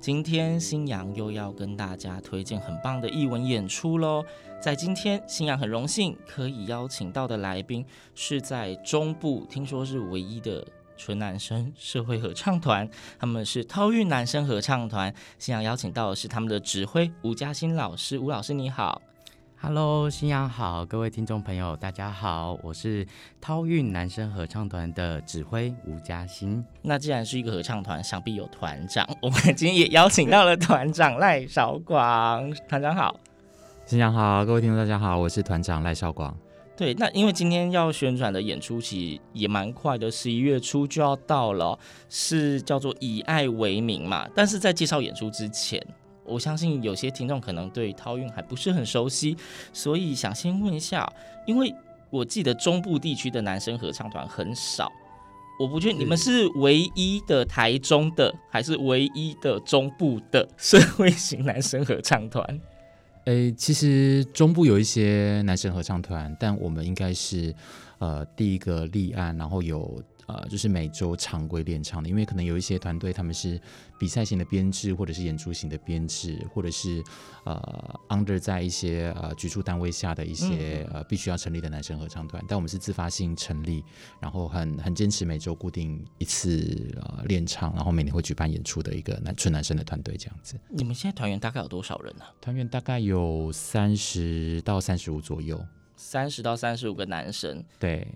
今天新阳又要跟大家推荐很棒的艺文演出喽。在今天，新阳很荣幸可以邀请到的来宾是在中部，听说是唯一的纯男生社会合唱团，他们是涛韵男生合唱团。新阳邀请到的是他们的指挥吴嘉欣老师，吴老师你好。Hello，新阳好，各位听众朋友，大家好，我是涛韵男生合唱团的指挥吴嘉欣。那既然是一个合唱团，想必有团长。我们今天也邀请到了团长赖少广，团长好。新阳好，各位听众大家好，我是团长赖少广。对，那因为今天要宣传的演出其实也蛮快的，十一月初就要到了，是叫做以爱为名嘛。但是在介绍演出之前，我相信有些听众可能对涛韵还不是很熟悉，所以想先问一下，因为我记得中部地区的男生合唱团很少，我不确定你们是唯一的台中的，还是唯一的中部的 社会型男生合唱团？诶，其实中部有一些男生合唱团，但我们应该是呃第一个立案，然后有呃就是每周常规练唱的，因为可能有一些团队他们是比赛型的编制，或者是演出型的编制，或者是呃 under 在一些呃局处单位下的一些、嗯、呃必须要成立的男生合唱团，但我们是自发性成立，然后很很坚持每周固定一次呃练唱，然后每年会举办演出的一个男纯男生的团队这样子。你们现在团员大概有多少人呢、啊？团员大概有三十到三十五左右，三十到三十五个男生。对。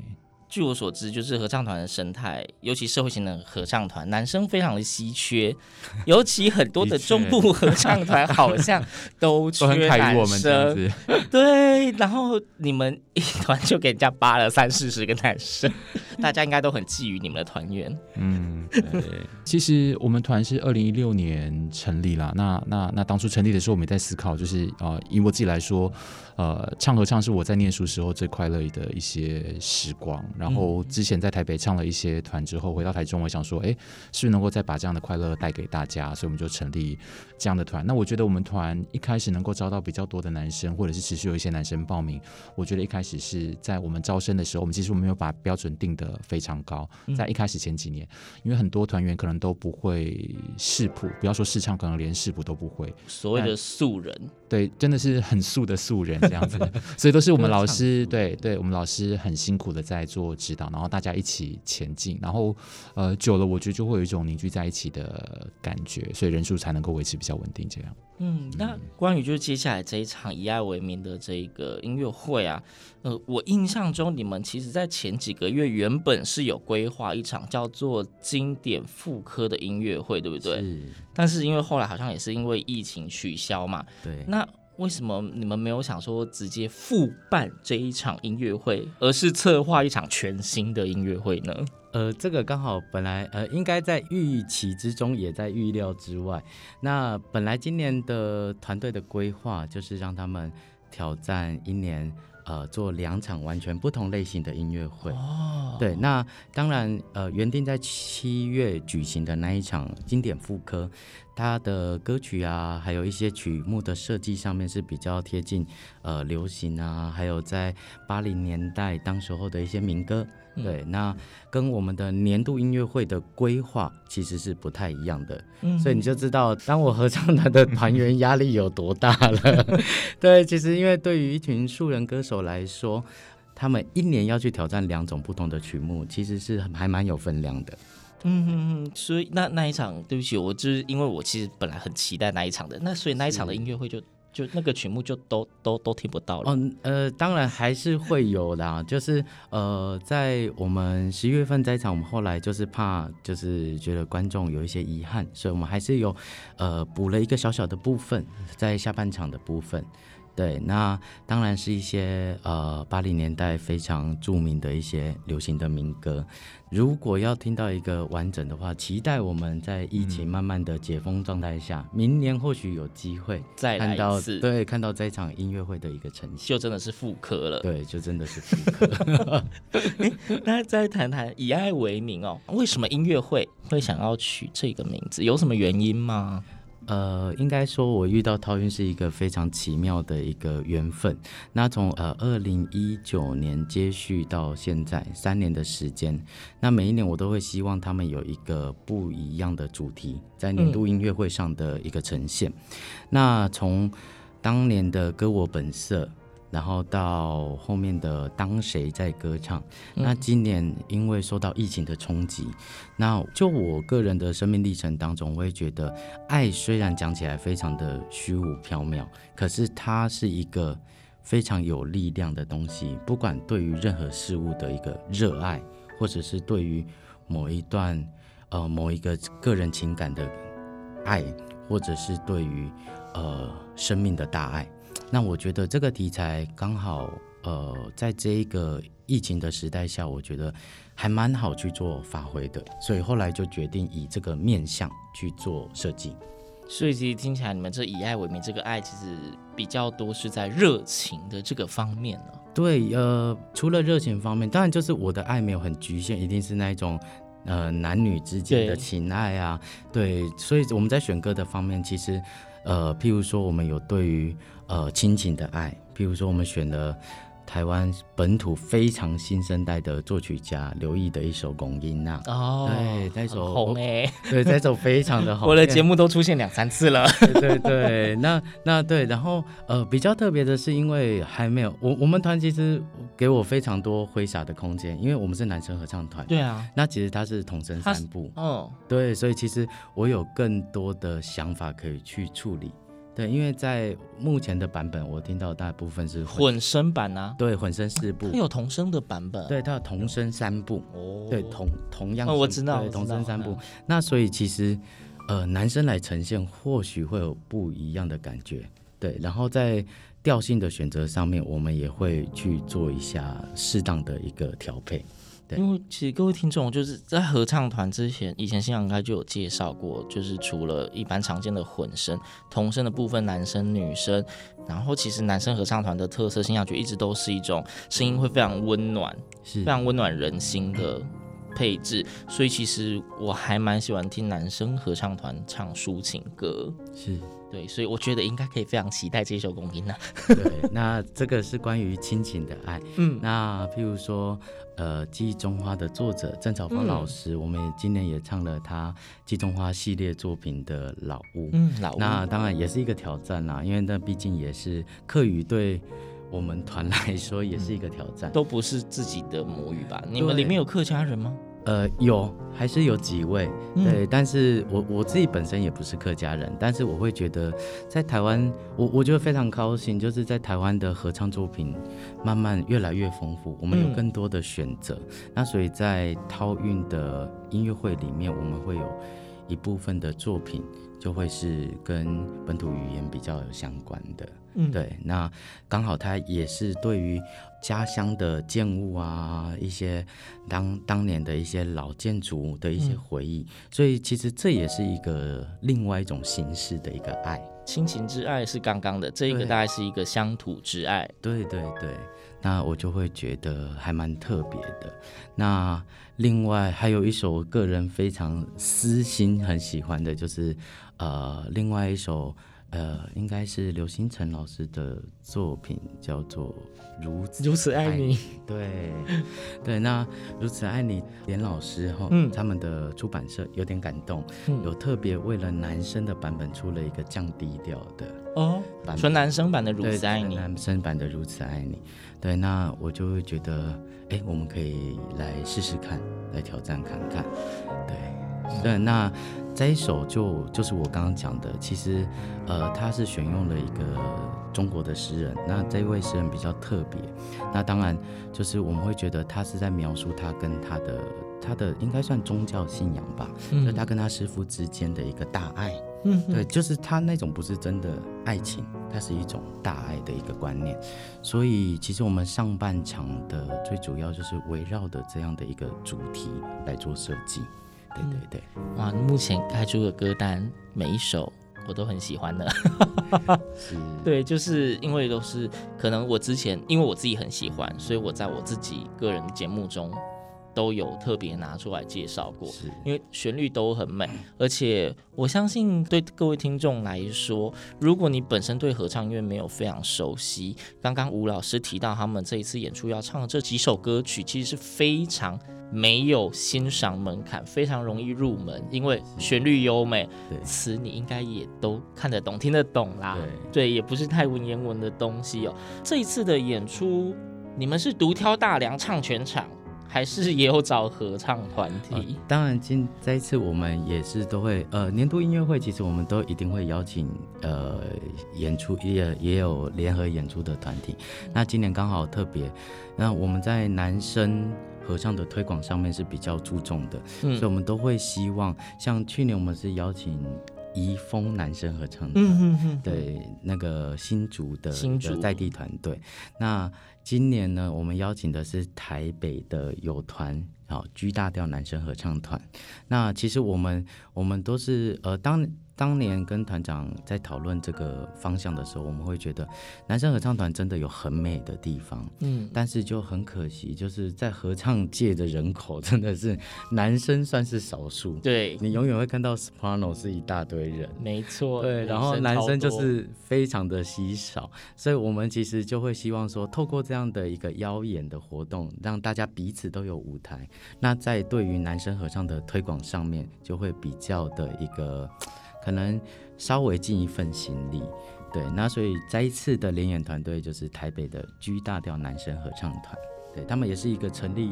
据我所知，就是合唱团的生态，尤其社会型的合唱团，男生非常的稀缺，尤其很多的中部合唱团好像都 缺男生。对，然后你们一团就给人家扒了三四十个男生，大家应该都很觊觎你们的团员。嗯，对。其实我们团是二零一六年成立啦。那那那当初成立的时候，我们也在思考，就是呃，以我自己来说，呃，唱合唱是我在念书时候最快乐的一些时光。然后之前在台北唱了一些团之后，回到台中，我想说，哎，是不是能够再把这样的快乐带给大家？所以我们就成立这样的团。那我觉得我们团一开始能够招到比较多的男生，或者是持续有一些男生报名，我觉得一开始是在我们招生的时候，我们其实我们没有把标准定得非常高。在一开始前几年，因为很多团员可能都不会视谱，不要说试唱，可能连视谱都不会。所谓的素人，对，真的是很素的素人这样子，所以都是我们老师，对对，我们老师很辛苦的在做指导，然后大家一起前进，然后呃久了，我觉得就会有一种凝聚在一起的感觉，所以人数才能够维持比较稳定。这样，嗯，那关于就是接下来这一场以爱为名的这一个音乐会啊，呃，我印象中你们其实在前几个月原本是有规划一场叫做经典复刻的音乐会，对不对？是。但是因为后来好像也是因为疫情取消嘛，对。那为什么你们没有想说直接复办这一场音乐会，而是策划一场全新的音乐会呢？呃，这个刚好本来呃应该在预期之中，也在预料之外。那本来今年的团队的规划就是让他们挑战一年，呃，做两场完全不同类型的音乐会。哦，对，那当然呃原定在七月举行的那一场经典复刻。他的歌曲啊，还有一些曲目的设计上面是比较贴近呃流行啊，还有在八零年代当时候的一些民歌，嗯、对，那跟我们的年度音乐会的规划其实是不太一样的，嗯，所以你就知道当我合唱团的团员压力有多大了。对，其实因为对于一群素人歌手来说，他们一年要去挑战两种不同的曲目，其实是还蛮有分量的。嗯嗯嗯，所以那那一场，对不起，我就是因为我其实本来很期待那一场的，那所以那一场的音乐会就。就那个曲目就都都都听不到了。哦，呃，当然还是会有的，就是呃，在我们十一月份这一场，我们后来就是怕就是觉得观众有一些遗憾，所以我们还是有呃补了一个小小的部分在下半场的部分。对，那当然是一些呃八零年代非常著名的一些流行的民歌。如果要听到一个完整的话，期待我们在疫情慢慢的解封状态下，嗯、明年或许有机会再来一次，对，看到这一场音乐会的一个呈现，就真的是复刻了。对，就真的是复刻。那再谈谈以爱为名哦，为什么音乐会会想要取这个名字？有什么原因吗？呃，应该说，我遇到涛韵是一个非常奇妙的一个缘分。那从呃二零一九年接续到现在三年的时间，那每一年我都会希望他们有一个不一样的主题，在年度音乐会上的一个呈现。嗯、那从当年的歌我本色。然后到后面的当谁在歌唱？嗯、那今年因为受到疫情的冲击，那就我个人的生命历程当中，我也觉得爱虽然讲起来非常的虚无缥缈，可是它是一个非常有力量的东西。不管对于任何事物的一个热爱，或者是对于某一段呃某一个个人情感的爱，或者是对于呃生命的大爱。那我觉得这个题材刚好，呃，在这一个疫情的时代下，我觉得还蛮好去做发挥的，所以后来就决定以这个面向去做设计。所以其实听起来，你们这以爱为名，这个爱其实比较多是在热情的这个方面呢？对，呃，除了热情方面，当然就是我的爱没有很局限，一定是那一种呃男女之间的情爱啊。对，所以我们在选歌的方面，其实呃，譬如说我们有对于。呃，亲情的爱，譬如说，我们选了台湾本土非常新生代的作曲家刘毅的一首《龚音娜》哦，对，那首红哎，对，这首非常的红，我的节目都出现两三次了，对对对，那那对，然后呃，比较特别的是，因为还没有我我们团其实给我非常多挥洒的空间，因为我们是男生合唱团，对啊，那其实他是童声三部，哦，对，所以其实我有更多的想法可以去处理。对，因为在目前的版本，我听到大部分是混声版啊。对，混声四部。它有童声的版本。对，它有童声三部。哦。对，同同样。哦，我知道。对，童声三部。那所以其实，呃，男生来呈现或许会有不一样的感觉。对，然后在调性的选择上面，我们也会去做一下适当的一个调配。因为其实各位听众就是在合唱团之前，以前新阳应该就有介绍过，就是除了一般常见的混声、童声的部分，男生、女生，然后其实男生合唱团的特色，新阳觉一直都是一种声音会非常温暖，是。非常温暖人心的配置，所以其实我还蛮喜欢听男生合唱团唱抒情歌，是。对，所以我觉得应该可以非常期待这首《公音娜》。对，那这个是关于亲情的爱。嗯，那譬如说，呃，《记忆中花》的作者郑草芳老师，嗯、我们也今年也唱了他《记忆中花》系列作品的《老屋》。嗯，老屋。那当然也是一个挑战啦，因为那毕竟也是客语，对我们团来说也是一个挑战。都不是自己的母语吧？你们里面有客家人吗？呃，有还是有几位，对，嗯、但是我我自己本身也不是客家人，但是我会觉得在台湾，我我觉得非常高兴，就是在台湾的合唱作品慢慢越来越丰富，我们有更多的选择，嗯、那所以在涛韵的音乐会里面，我们会有一部分的作品就会是跟本土语言比较有相关的。嗯，对，那刚好他也是对于家乡的建物啊，一些当当年的一些老建筑的一些回忆，嗯、所以其实这也是一个另外一种形式的一个爱，亲情之爱是刚刚的，这一个大概是一个乡土之爱，对对对，那我就会觉得还蛮特别的。那另外还有一首我个人非常私心很喜欢的，就是呃，另外一首。呃，应该是刘星辰老师的作品，叫做《如此如此爱你》。对，对，那《如此爱你》，连老师哈，嗯，他们的出版社有点感动，嗯、有特别为了男生的版本出了一个降低调的哦，纯男生版的《如此爱你》，男生版的《如此爱你》。对，那我就会觉得，哎，我们可以来试试看，来挑战看看。对，嗯、对，那。这一首就就是我刚刚讲的，其实，呃，他是选用了一个中国的诗人，那这位诗人比较特别，那当然就是我们会觉得他是在描述他跟他的他的应该算宗教信仰吧，嗯，就他跟他师傅之间的一个大爱，嗯，对，就是他那种不是真的爱情，它是一种大爱的一个观念，所以其实我们上半场的最主要就是围绕的这样的一个主题来做设计。对对对，哇！目前开出的歌单每一首我都很喜欢的，是，对，就是因为都是可能我之前因为我自己很喜欢，所以我在我自己个人节目中。都有特别拿出来介绍过，因为旋律都很美，而且我相信对各位听众来说，如果你本身对合唱音乐没有非常熟悉，刚刚吴老师提到他们这一次演出要唱的这几首歌曲，其实是非常没有欣赏门槛，非常容易入门，因为旋律优美，词你应该也都看得懂、听得懂啦。对，对，也不是太文言文的东西哦。这一次的演出，你们是独挑大梁唱全场？还是也有找合唱团体，呃、当然今这一次我们也是都会呃年度音乐会，其实我们都一定会邀请呃演出也也有联合演出的团体。那今年刚好特别，那我们在男生合唱的推广上面是比较注重的，嗯、所以我们都会希望，像去年我们是邀请怡丰男生合唱团，嗯嗯对那个新竹的新竹在地团队，那。今年呢，我们邀请的是台北的友团，好 G 大调男生合唱团。那其实我们我们都是呃当。当年跟团长在讨论这个方向的时候，我们会觉得男生合唱团真的有很美的地方，嗯，但是就很可惜，就是在合唱界的人口真的是男生算是少数，对，你永远会看到 soprano 是一大堆人，没错，对，然后男生就是非常的稀少，所以我们其实就会希望说，透过这样的一个邀演的活动，让大家彼此都有舞台，那在对于男生合唱的推广上面，就会比较的一个。可能稍微尽一份心力，对，那所以再一次的联演团队就是台北的 G 大调男生合唱团，对他们也是一个成立，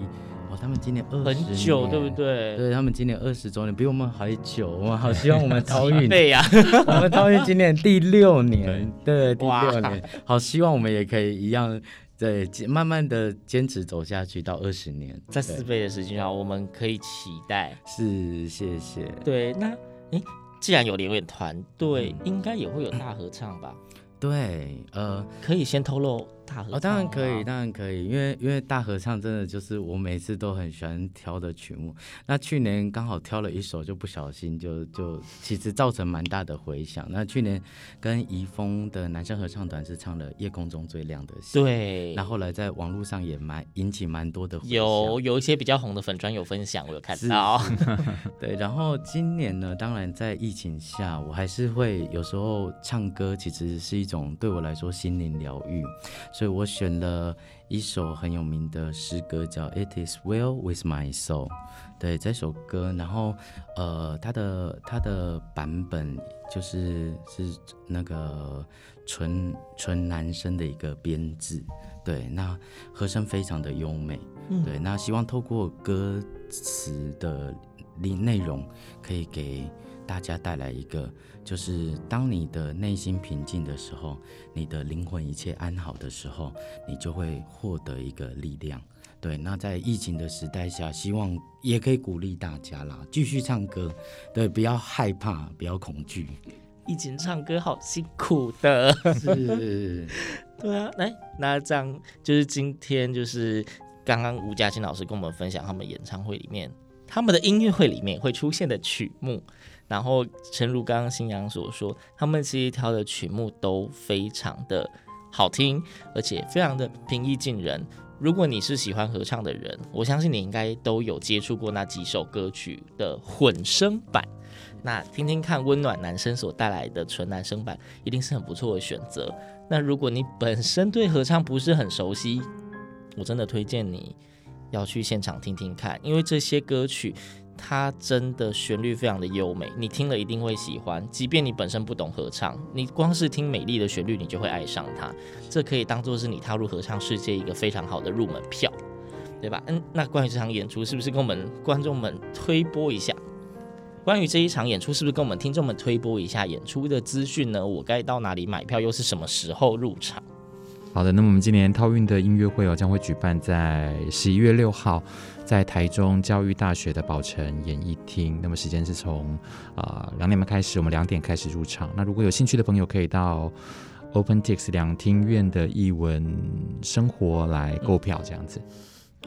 哦，他们今年二十很久，对不对？对他们今年二十周年，比我们还久，我们好希望我们超运 对呀，我们超运今年第六年，对，第六年，好希望我们也可以一样，对，慢慢的坚持走下去到二十年，在四倍的时间上，我们可以期待。是，谢谢。对，那诶。既然有联演团队，嗯、应该也会有大合唱吧？对，呃，可以先透露。哦，当然可以，当然可以，因为因为大合唱真的就是我每次都很喜欢挑的曲目。那去年刚好挑了一首，就不小心就就其实造成蛮大的回响。那去年跟怡丰的男生合唱团是唱了《夜空中最亮的星》，对。那后来在网络上也蛮引起蛮多的回响，有有一些比较红的粉专有分享，我有看到。对，然后今年呢，当然在疫情下，我还是会有时候唱歌，其实是一种对我来说心灵疗愈。所以我选了一首很有名的诗歌，叫《It Is Well With My Soul》。对这首歌，然后呃，它的它的版本就是是那个纯纯男生的一个编制。对，那和声非常的优美。嗯、对，那希望透过歌词的内内容，可以给大家带来一个。就是当你的内心平静的时候，你的灵魂一切安好的时候，你就会获得一个力量。对，那在疫情的时代下，希望也可以鼓励大家啦，继续唱歌，对，不要害怕，不要恐惧。疫情唱歌好辛苦的，是，对啊，来，那这样就是今天就是刚刚吴佳欣老师跟我们分享他们演唱会里面，他们的音乐会里面会出现的曲目。然后，诚如刚刚新阳所说，他们其实挑的曲目都非常的好听，而且非常的平易近人。如果你是喜欢合唱的人，我相信你应该都有接触过那几首歌曲的混声版。那听听看温暖男生所带来的纯男生版，一定是很不错的选择。那如果你本身对合唱不是很熟悉，我真的推荐你要去现场听听看，因为这些歌曲它真的旋律非常的优美，你听了一定会喜欢。即便你本身不懂合唱，你光是听美丽的旋律，你就会爱上它。这可以当做是你踏入合唱世界一个非常好的入门票，对吧？嗯，那关于这场演出，是不是跟我们观众们推播一下？关于这一场演出，是不是跟我们听众们推播一下演出的资讯呢？我该到哪里买票？又是什么时候入场？好的，那么我们今年套运的音乐会哦，将会举办在十一月六号，在台中教育大学的宝城演艺厅。那么时间是从啊两点半开始，我们两点开始入场。那如果有兴趣的朋友，可以到 OpenTix 两厅院的艺文生活来购票，这样子。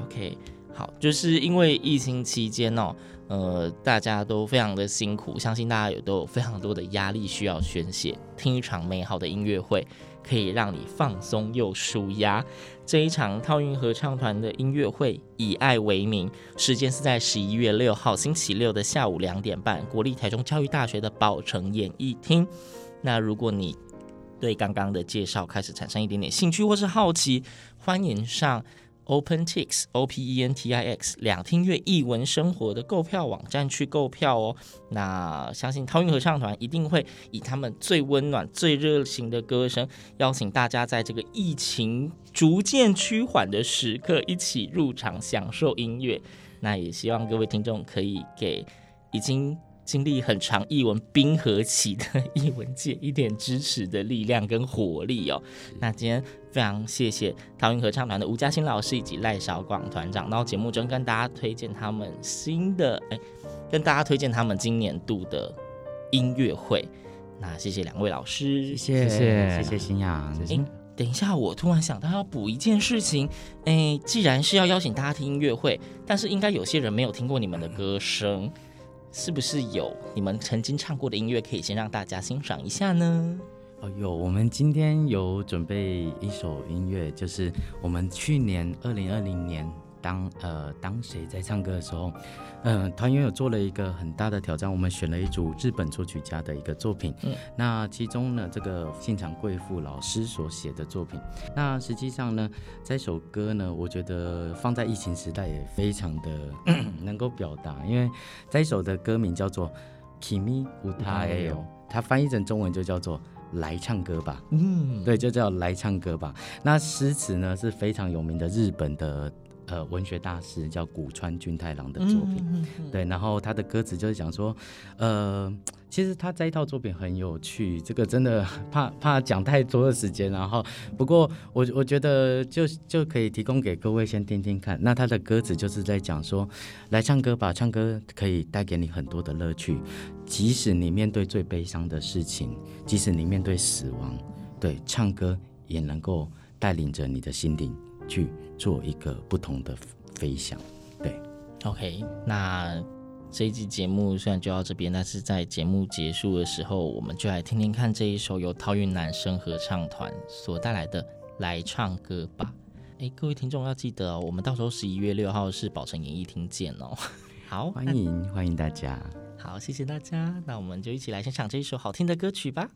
OK，好，就是因为疫情期间哦。呃，大家都非常的辛苦，相信大家也都有非常多的压力需要宣泄。听一场美好的音乐会，可以让你放松又舒压。这一场套运合唱团的音乐会，以爱为名，时间是在十一月六号星期六的下午两点半，国立台中教育大学的宝城演艺厅。那如果你对刚刚的介绍开始产生一点点兴趣或是好奇，欢迎上。OpenTix O P E N T I X 两厅院艺文生活的购票网站去购票哦。那相信陶运合唱团一定会以他们最温暖、最热情的歌声，邀请大家在这个疫情逐渐趋缓的时刻，一起入场享受音乐。那也希望各位听众可以给已经。经历很长译文冰河期的译文界一点支持的力量跟活力哦。那今天非常谢谢陶运合唱团的吴嘉欣老师以及赖小广团长到节目中跟大家推荐他们新的哎，跟大家推荐他们今年度的音乐会。那谢谢两位老师，谢谢谢谢新阳。哎，等一下，我突然想到要补一件事情。哎，既然是要邀请大家听音乐会，但是应该有些人没有听过你们的歌声。是不是有你们曾经唱过的音乐可以先让大家欣赏一下呢？哦，有，我们今天有准备一首音乐，就是我们去年二零二零年。当呃，当谁在唱歌的时候，嗯、呃，团员有做了一个很大的挑战，我们选了一组日本作曲家的一个作品。嗯，那其中呢，这个现场贵妇老师所写的作品，那实际上呢，这首歌呢，我觉得放在疫情时代也非常的 能够表达，因为这一首的歌名叫做《Kimi Utae yo》，它翻译成中文就叫做“来唱歌吧”。嗯，对，就叫“来唱歌吧”。那诗词呢是非常有名的日本的。呃，文学大师叫古川俊太郎的作品，嗯、对，然后他的歌词就是讲说，呃，其实他这一套作品很有趣，这个真的怕怕讲太多的时间，然后不过我我觉得就就可以提供给各位先听听看。那他的歌词就是在讲说，来唱歌吧，唱歌可以带给你很多的乐趣，即使你面对最悲伤的事情，即使你面对死亡，对，唱歌也能够带领着你的心灵去。做一个不同的飞翔，对，OK，那这一集节目虽然就到这边，但是在节目结束的时候，我们就来听听看这一首由陶运男生合唱团所带来的《来唱歌吧》。哎，各位听众要记得哦，我们到时候十一月六号是宝城演艺厅见哦。好，欢迎欢迎大家。好，谢谢大家，那我们就一起来欣赏这一首好听的歌曲吧。